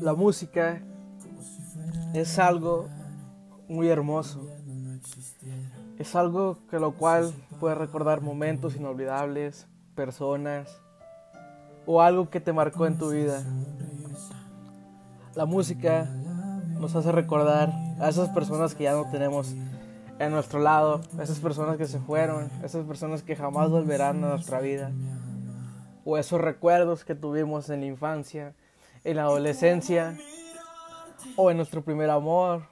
La música es algo muy hermoso. Es algo que lo cual puede recordar momentos inolvidables, personas o algo que te marcó en tu vida. La música nos hace recordar a esas personas que ya no tenemos en nuestro lado, esas personas que se fueron, esas personas que jamás volverán a nuestra vida, o esos recuerdos que tuvimos en la infancia, en la adolescencia, o en nuestro primer amor,